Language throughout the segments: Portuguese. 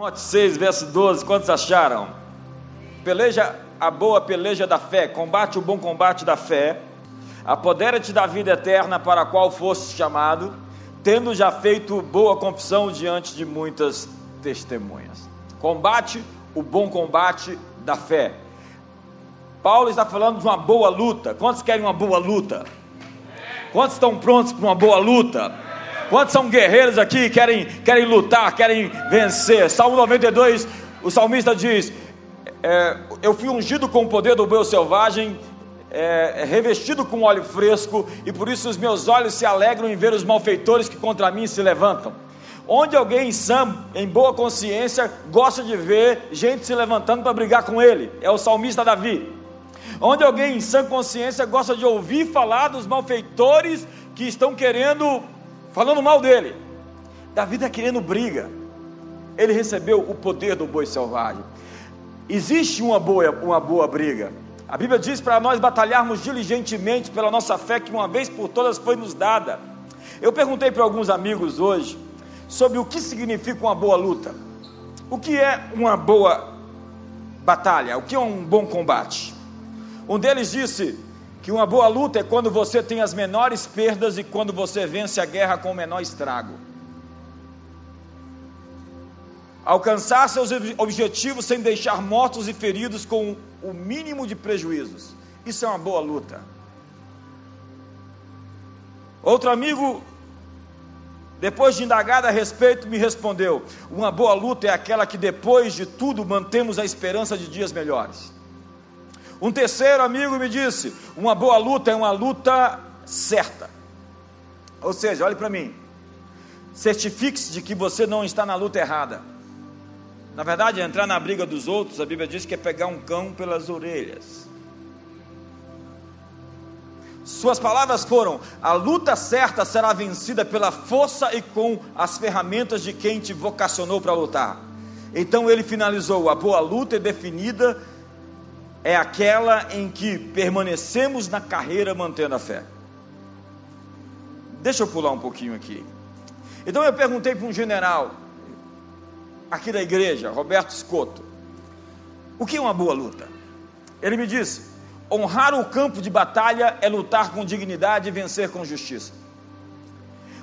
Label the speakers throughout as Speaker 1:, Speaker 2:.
Speaker 1: Timóteo 6, verso 12, quantos acharam? Peleja a boa peleja da fé, combate o bom combate da fé, apodera-te da vida eterna para a qual foste chamado, tendo já feito boa confissão diante de muitas testemunhas. Combate o bom combate da fé. Paulo está falando de uma boa luta. Quantos querem uma boa luta? Quantos estão prontos para uma boa luta? Quantos são guerreiros aqui, querem, querem lutar, querem vencer? Salmo 92, o salmista diz: é, Eu fui ungido com o poder do meu selvagem, é, revestido com óleo fresco, e por isso os meus olhos se alegram em ver os malfeitores que contra mim se levantam. Onde alguém sã, em boa consciência, gosta de ver gente se levantando para brigar com ele, é o salmista Davi. Onde alguém em sã consciência gosta de ouvir falar dos malfeitores que estão querendo, falando mal dele. Davi está querendo briga. Ele recebeu o poder do boi selvagem. Existe uma boa, uma boa briga. A Bíblia diz para nós batalharmos diligentemente pela nossa fé que uma vez por todas foi nos dada. Eu perguntei para alguns amigos hoje sobre o que significa uma boa luta. O que é uma boa batalha? O que é um bom combate? Um deles disse que uma boa luta é quando você tem as menores perdas e quando você vence a guerra com o menor estrago. Alcançar seus objetivos sem deixar mortos e feridos com o mínimo de prejuízos. Isso é uma boa luta. Outro amigo depois de indagar a respeito, me respondeu: Uma boa luta é aquela que depois de tudo mantemos a esperança de dias melhores. Um terceiro amigo me disse: Uma boa luta é uma luta certa. Ou seja, olhe para mim, certifique-se de que você não está na luta errada. Na verdade, entrar na briga dos outros, a Bíblia diz que é pegar um cão pelas orelhas. Suas palavras foram: a luta certa será vencida pela força e com as ferramentas de quem te vocacionou para lutar. Então ele finalizou: a boa luta é definida é aquela em que permanecemos na carreira mantendo a fé. Deixa eu pular um pouquinho aqui. Então eu perguntei para um general aqui da igreja, Roberto Scotto, o que é uma boa luta? Ele me disse: Honrar o campo de batalha é lutar com dignidade e vencer com justiça.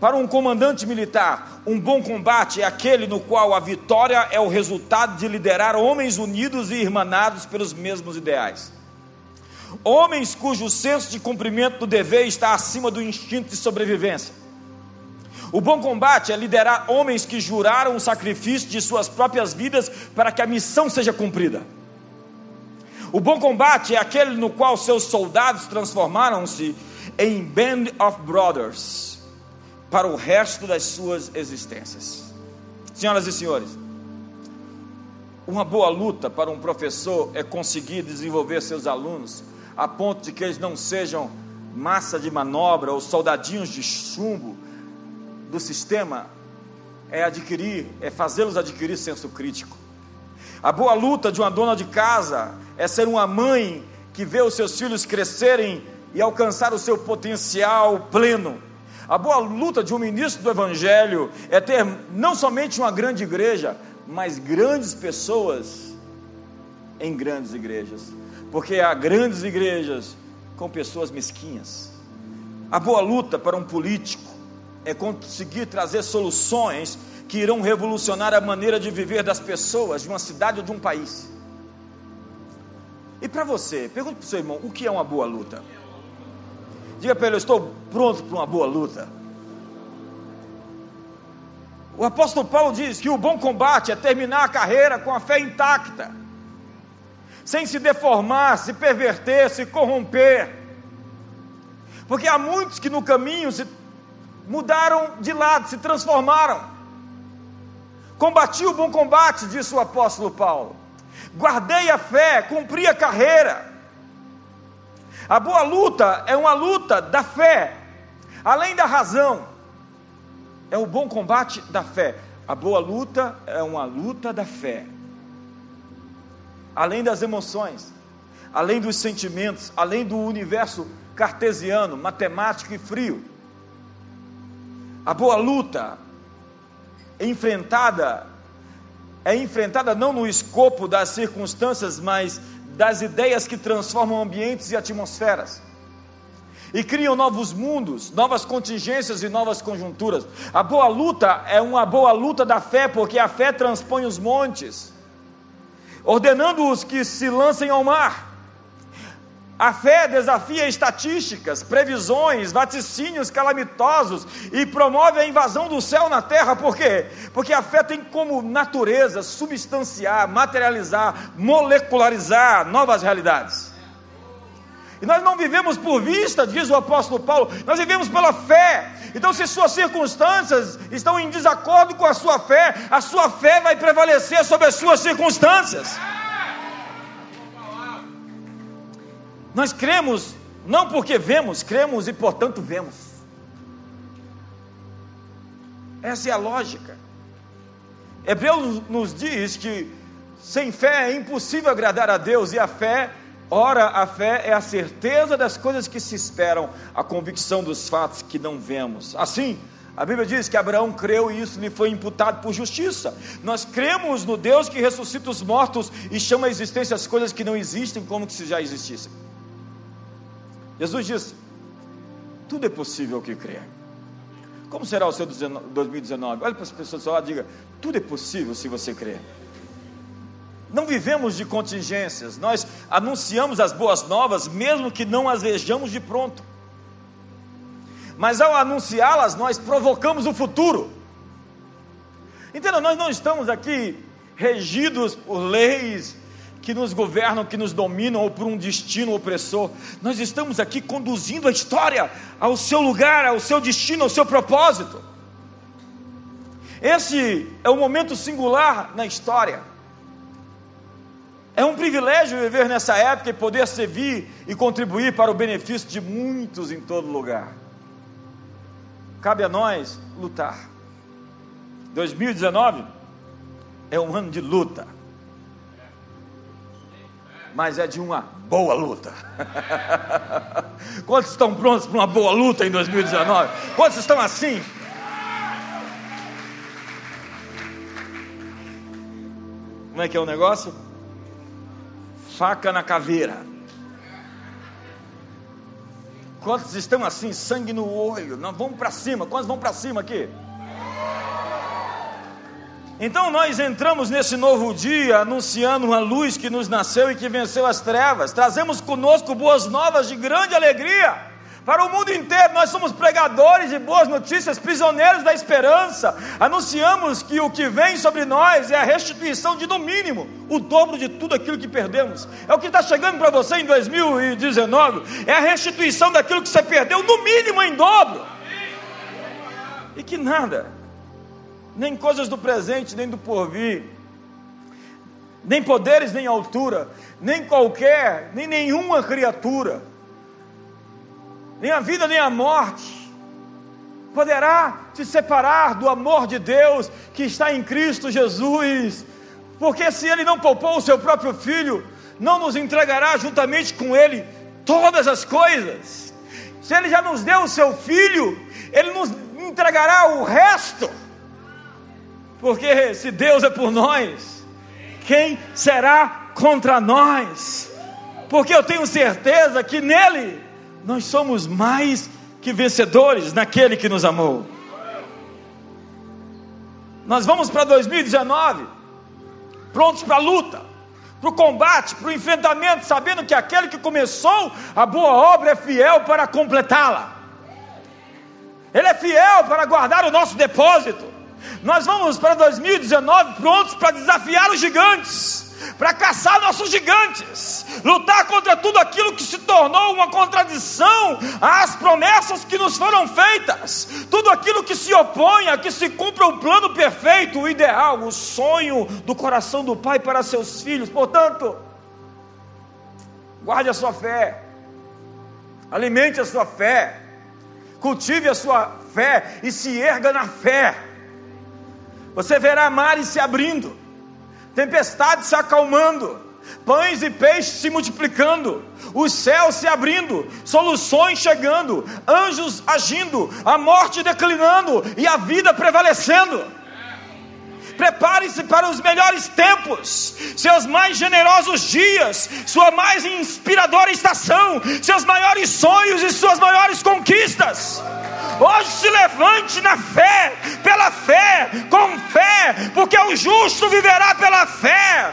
Speaker 1: Para um comandante militar, um bom combate é aquele no qual a vitória é o resultado de liderar homens unidos e irmanados pelos mesmos ideais. Homens cujo senso de cumprimento do dever está acima do instinto de sobrevivência. O bom combate é liderar homens que juraram o sacrifício de suas próprias vidas para que a missão seja cumprida. O bom combate é aquele no qual seus soldados transformaram-se em band of brothers para o resto das suas existências. Senhoras e senhores, uma boa luta para um professor é conseguir desenvolver seus alunos a ponto de que eles não sejam massa de manobra ou soldadinhos de chumbo do sistema, é adquirir, é fazê-los adquirir senso crítico. A boa luta de uma dona de casa é ser uma mãe que vê os seus filhos crescerem e alcançar o seu potencial pleno. A boa luta de um ministro do Evangelho é ter não somente uma grande igreja, mas grandes pessoas em grandes igrejas, porque há grandes igrejas com pessoas mesquinhas. A boa luta para um político é conseguir trazer soluções que irão revolucionar a maneira de viver das pessoas de uma cidade ou de um país. E para você, pergunte para o seu irmão: o que é uma boa luta? Diga para ele: eu estou pronto para uma boa luta. O apóstolo Paulo diz que o bom combate é terminar a carreira com a fé intacta, sem se deformar, se perverter, se corromper. Porque há muitos que no caminho se mudaram de lado, se transformaram. Combati o bom combate, disse o apóstolo Paulo. Guardei a fé, cumpri a carreira. A boa luta é uma luta da fé, além da razão. É o bom combate da fé. A boa luta é uma luta da fé. Além das emoções, além dos sentimentos, além do universo cartesiano, matemático e frio. A boa luta enfrentada é enfrentada não no escopo das circunstâncias, mas das ideias que transformam ambientes e atmosferas. E criam novos mundos, novas contingências e novas conjunturas. A boa luta é uma boa luta da fé, porque a fé transpõe os montes, ordenando-os que se lancem ao mar. A fé desafia estatísticas, previsões, vaticínios calamitosos e promove a invasão do céu na terra, por quê? Porque a fé tem como natureza substanciar, materializar, molecularizar novas realidades. E nós não vivemos por vista, diz o apóstolo Paulo, nós vivemos pela fé. Então, se suas circunstâncias estão em desacordo com a sua fé, a sua fé vai prevalecer sobre as suas circunstâncias. Nós cremos não porque vemos, cremos e portanto vemos. Essa é a lógica. Hebreus nos diz que sem fé é impossível agradar a Deus, e a fé, ora, a fé é a certeza das coisas que se esperam, a convicção dos fatos que não vemos. Assim, a Bíblia diz que Abraão creu e isso lhe foi imputado por justiça. Nós cremos no Deus que ressuscita os mortos e chama a existência as coisas que não existem como se já existissem. Jesus disse: tudo é possível ao que crer. Como será o seu 2019? Olhe para as pessoas do seu lado e diga: tudo é possível se você crer. Não vivemos de contingências, nós anunciamos as boas novas, mesmo que não as vejamos de pronto. Mas ao anunciá-las, nós provocamos o futuro. Entenda, nós não estamos aqui regidos por leis, que nos governam, que nos dominam, ou por um destino opressor. Nós estamos aqui conduzindo a história ao seu lugar, ao seu destino, ao seu propósito. Esse é um momento singular na história. É um privilégio viver nessa época e poder servir e contribuir para o benefício de muitos em todo lugar. Cabe a nós lutar. 2019 é um ano de luta mas é de uma boa luta. Quantos estão prontos para uma boa luta em 2019? Quantos estão assim? Como é que é o negócio? Faca na caveira. Quantos estão assim, sangue no olho? Não, vamos para cima. Quantos vão para cima aqui? Então nós entramos nesse novo dia anunciando uma luz que nos nasceu e que venceu as trevas. Trazemos conosco boas novas de grande alegria para o mundo inteiro. Nós somos pregadores de boas notícias, prisioneiros da esperança. Anunciamos que o que vem sobre nós é a restituição de, no mínimo, o dobro de tudo aquilo que perdemos. É o que está chegando para você em 2019. É a restituição daquilo que você perdeu, no mínimo em dobro. E que nada nem coisas do presente, nem do porvir, nem poderes, nem altura, nem qualquer, nem nenhuma criatura, nem a vida, nem a morte, poderá te separar do amor de Deus que está em Cristo Jesus, porque se Ele não poupou o seu próprio Filho, não nos entregará juntamente com Ele todas as coisas. Se Ele já nos deu o seu Filho, Ele nos entregará o resto. Porque se Deus é por nós, quem será contra nós? Porque eu tenho certeza que nele nós somos mais que vencedores naquele que nos amou. Nós vamos para 2019 prontos para a luta, para o combate, para o enfrentamento, sabendo que aquele que começou a boa obra é fiel para completá-la. Ele é fiel para guardar o nosso depósito. Nós vamos para 2019 prontos para desafiar os gigantes, para caçar nossos gigantes, lutar contra tudo aquilo que se tornou uma contradição às promessas que nos foram feitas, tudo aquilo que se opõe a que se cumpra o plano perfeito, o ideal, o sonho do coração do Pai para seus filhos. Portanto, guarde a sua fé, alimente a sua fé, cultive a sua fé e se erga na fé. Você verá mares se abrindo, tempestades se acalmando, pães e peixes se multiplicando, os céus se abrindo, soluções chegando, anjos agindo, a morte declinando e a vida prevalecendo. Prepare-se para os melhores tempos, seus mais generosos dias, sua mais inspiradora estação, seus maiores sonhos e suas maiores conquistas. Hoje se levante na fé, pela fé, com fé, porque o justo viverá pela fé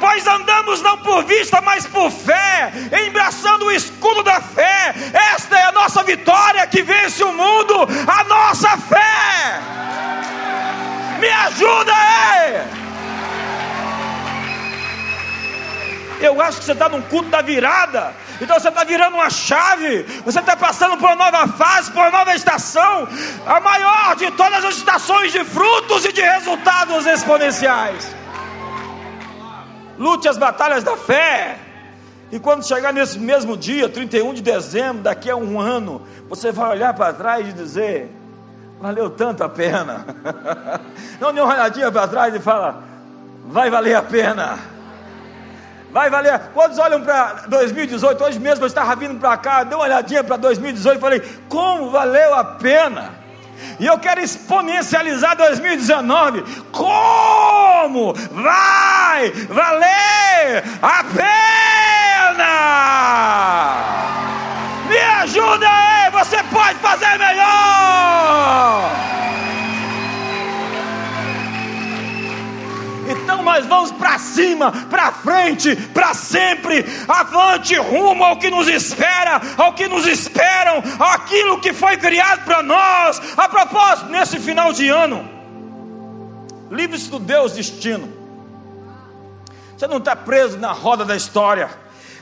Speaker 1: pois andamos não por vista, mas por fé, embraçando o escudo da fé. Esta é a nossa vitória que vence o mundo, a nossa fé. Me ajuda aí. Eu acho que você está num culto da virada. Então você está virando uma chave, você está passando por uma nova fase, por uma nova estação, a maior de todas as estações de frutos e de resultados exponenciais. Lute as batalhas da fé. E quando chegar nesse mesmo dia, 31 de dezembro, daqui a um ano, você vai olhar para trás e dizer: valeu tanto a pena. Não dê uma olhadinha para trás e fala: vai valer a pena. Vai valer. Quantos olham para 2018? Hoje mesmo eu estava vindo para cá, dei uma olhadinha para 2018 e falei: como valeu a pena. E eu quero exponencializar 2019. Como vai valer a pena? Cima, para frente, para sempre, avante, rumo ao que nos espera, ao que nos esperam, aquilo que foi criado para nós. A propósito, nesse final de ano, livre-se do Deus destino. Você não está preso na roda da história.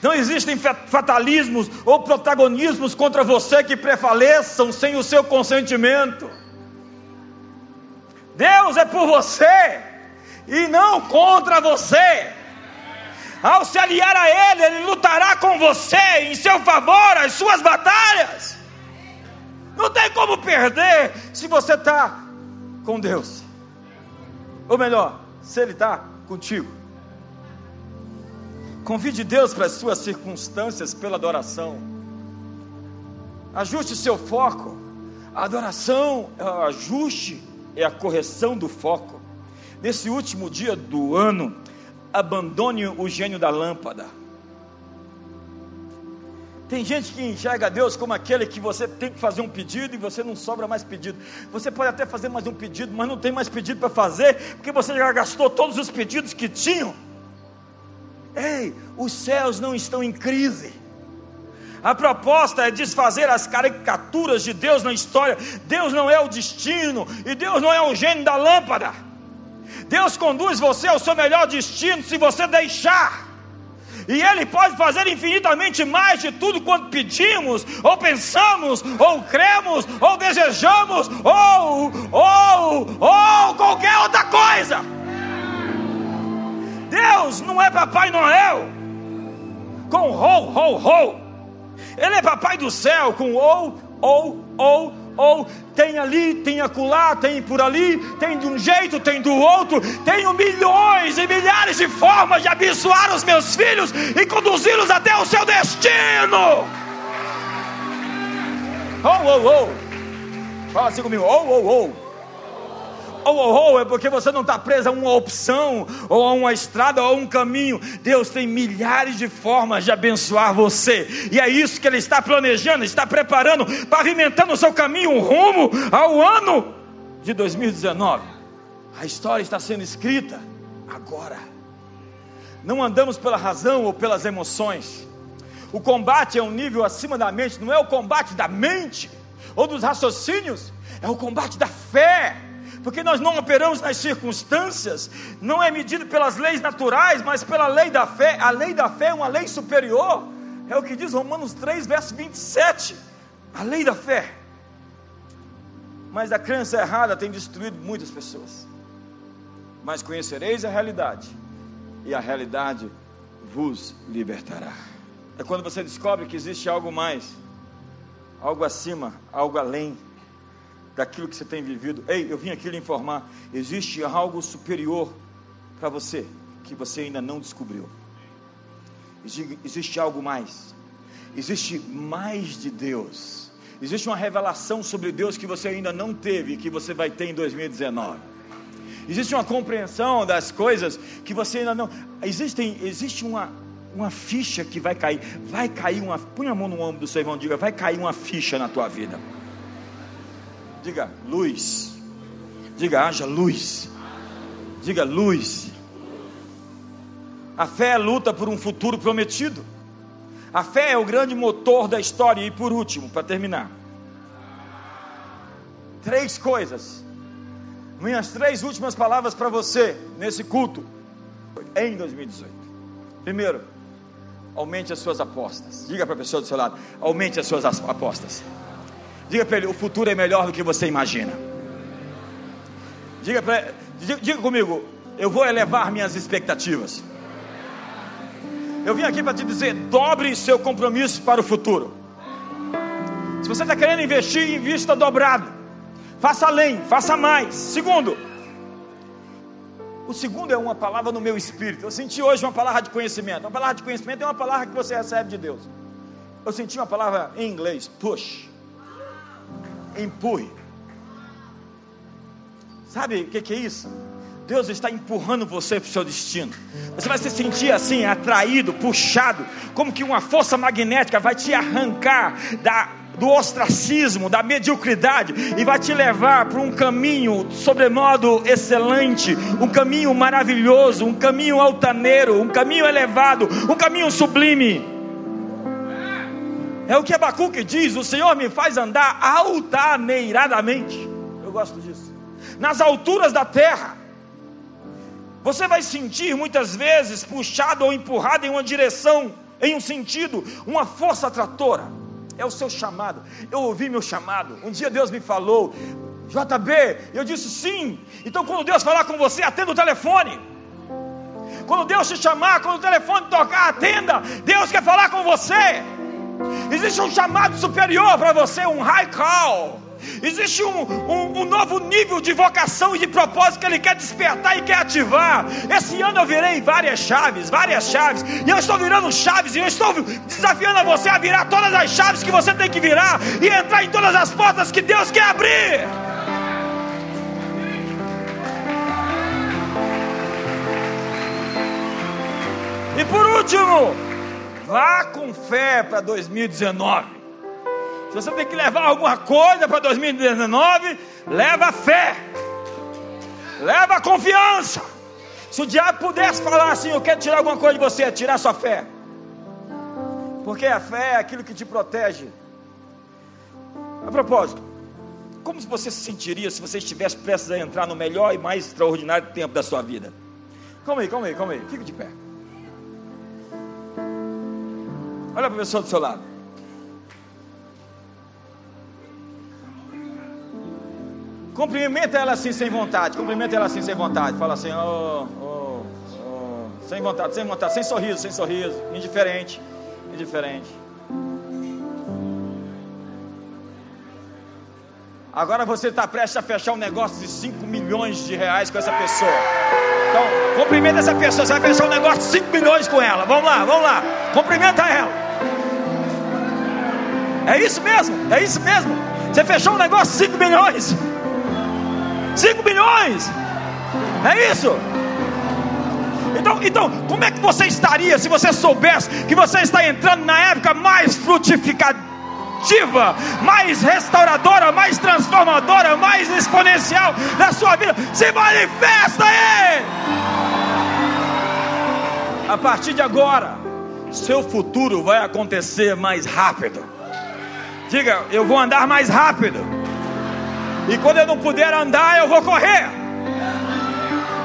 Speaker 1: Não existem fatalismos ou protagonismos contra você que prevaleçam sem o seu consentimento. Deus é por você e não contra você. Ao se aliar a Ele, Ele lutará com você em seu favor as suas batalhas. Não tem como perder se você está com Deus, ou melhor, se Ele está contigo. Convide Deus para as suas circunstâncias pela adoração. Ajuste seu foco. A adoração, o ajuste é a correção do foco nesse último dia do ano, abandone o gênio da lâmpada. Tem gente que enxerga Deus como aquele que você tem que fazer um pedido e você não sobra mais pedido. Você pode até fazer mais um pedido, mas não tem mais pedido para fazer, porque você já gastou todos os pedidos que tinham. Ei, os céus não estão em crise. A proposta é desfazer as caricaturas de Deus na história. Deus não é o destino e Deus não é o gênio da lâmpada. Deus conduz você ao seu melhor destino se você deixar. E Ele pode fazer infinitamente mais de tudo quanto pedimos, ou pensamos, ou cremos, ou desejamos, ou, ou, ou qualquer outra coisa. Deus não é Papai Noel com ho, ho, ho. Ele é Papai do céu com ou, ou, ou, ou tem ali, tem acolá, tem por ali, tem de um jeito, tem do outro, tenho milhões e milhares de formas de abençoar os meus filhos e conduzi-los até o seu destino. Oh, oh, oh. Fala assim comigo, oh, oh, oh oh, é porque você não está preso a uma opção, ou a uma estrada, ou a um caminho. Deus tem milhares de formas de abençoar você, e é isso que Ele está planejando, está preparando, pavimentando o seu caminho rumo ao ano de 2019. A história está sendo escrita agora. Não andamos pela razão ou pelas emoções. O combate é um nível acima da mente, não é o combate da mente ou dos raciocínios, é o combate da fé porque nós não operamos nas circunstâncias, não é medido pelas leis naturais, mas pela lei da fé. A lei da fé é uma lei superior, é o que diz Romanos 3, verso 27. A lei da fé. Mas a crença errada tem destruído muitas pessoas. Mas conhecereis a realidade, e a realidade vos libertará. É quando você descobre que existe algo mais, algo acima, algo além daquilo que você tem vivido. Ei, eu vim aqui lhe informar: existe algo superior para você que você ainda não descobriu. Existe algo mais. Existe mais de Deus. Existe uma revelação sobre Deus que você ainda não teve e que você vai ter em 2019. existe uma compreensão das coisas que você ainda não. Existem, existe uma, uma ficha que vai cair. Vai cair uma. Põe a mão no ombro do seu irmão, diga, vai cair uma ficha na tua vida. Diga, luz. Diga, haja luz. Diga, luz. A fé é luta por um futuro prometido. A fé é o grande motor da história. E por último, para terminar, três coisas. Minhas três últimas palavras para você nesse culto em 2018. Primeiro, aumente as suas apostas. Diga para a pessoa do seu lado: aumente as suas apostas. Diga para ele: o futuro é melhor do que você imagina. Diga, pra, diga, diga comigo: eu vou elevar minhas expectativas. Eu vim aqui para te dizer: dobre seu compromisso para o futuro. Se você está querendo investir, invista dobrado. Faça além, faça mais. Segundo, o segundo é uma palavra no meu espírito. Eu senti hoje uma palavra de conhecimento. Uma palavra de conhecimento é uma palavra que você recebe de Deus. Eu senti uma palavra em inglês: push. Empurre. Sabe o que, que é isso? Deus está empurrando você para o seu destino. Você vai se sentir assim, atraído, puxado, como que uma força magnética vai te arrancar da, do ostracismo, da mediocridade, e vai te levar para um caminho sobremodo excelente, um caminho maravilhoso, um caminho altaneiro, um caminho elevado, um caminho sublime. É o que Abacuque diz: o Senhor me faz andar altaneiradamente. Eu gosto disso. Nas alturas da terra você vai sentir muitas vezes puxado ou empurrado em uma direção, em um sentido, uma força atratora. É o seu chamado. Eu ouvi meu chamado. Um dia Deus me falou, JB, eu disse sim. Então quando Deus falar com você, atenda o telefone. Quando Deus te chamar, quando o telefone tocar, atenda. Deus quer falar com você. Existe um chamado superior para você, um high call. Existe um, um, um, novo nível de vocação e de propósito que Ele quer despertar e quer ativar. Esse ano eu virei várias chaves, várias chaves, e eu estou virando chaves, e eu estou desafiando você a virar todas as chaves que você tem que virar e entrar em todas as portas que Deus quer abrir. E por último, vá com fé para 2019. Se você tem que levar alguma coisa para 2019, leva fé, leva confiança. Se o diabo pudesse falar assim, eu quero tirar alguma coisa de você, é tirar sua fé. Porque a fé é aquilo que te protege. A propósito, como você se sentiria se você estivesse prestes a entrar no melhor e mais extraordinário tempo da sua vida? Calma aí, calma aí, calma aí, fica de pé. Olha para a pessoa do seu lado. Cumprimenta ela assim sem vontade. Cumprimenta ela assim sem vontade. Fala assim, oh, oh, oh. sem vontade, sem vontade, sem sorriso, sem sorriso. Indiferente, indiferente. Agora você está prestes a fechar um negócio de 5 milhões de reais com essa pessoa. Então, cumprimenta essa pessoa. Você vai fechar um negócio de 5 milhões com ela. Vamos lá, vamos lá. Cumprimenta ela. É isso mesmo, é isso mesmo. Você fechou um negócio de 5 milhões. 5 bilhões. É isso? Então, então, como é que você estaria se você soubesse que você está entrando na época mais frutificativa, mais restauradora, mais transformadora, mais exponencial da sua vida? Se manifesta aí! A partir de agora, seu futuro vai acontecer mais rápido. Diga, eu vou andar mais rápido. E quando eu não puder andar, eu vou correr.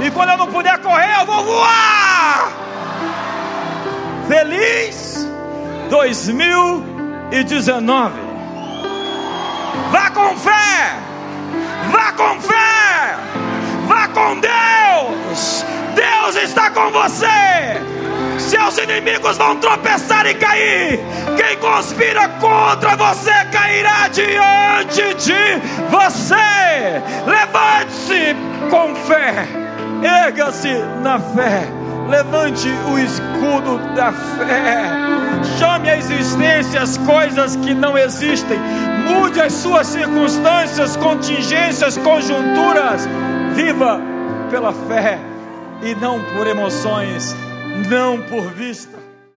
Speaker 1: E quando eu não puder correr, eu vou voar. Feliz 2019. Vá com fé. Vá com fé. Vá com Deus. Deus está com você. Seus inimigos vão tropeçar e cair. Quem conspira contra você cairá diante de você. Levante-se com fé. Erga-se na fé. Levante o escudo da fé. Chame a existência as coisas que não existem. Mude as suas circunstâncias, contingências, conjunturas. Viva pela fé e não por emoções, não por vista.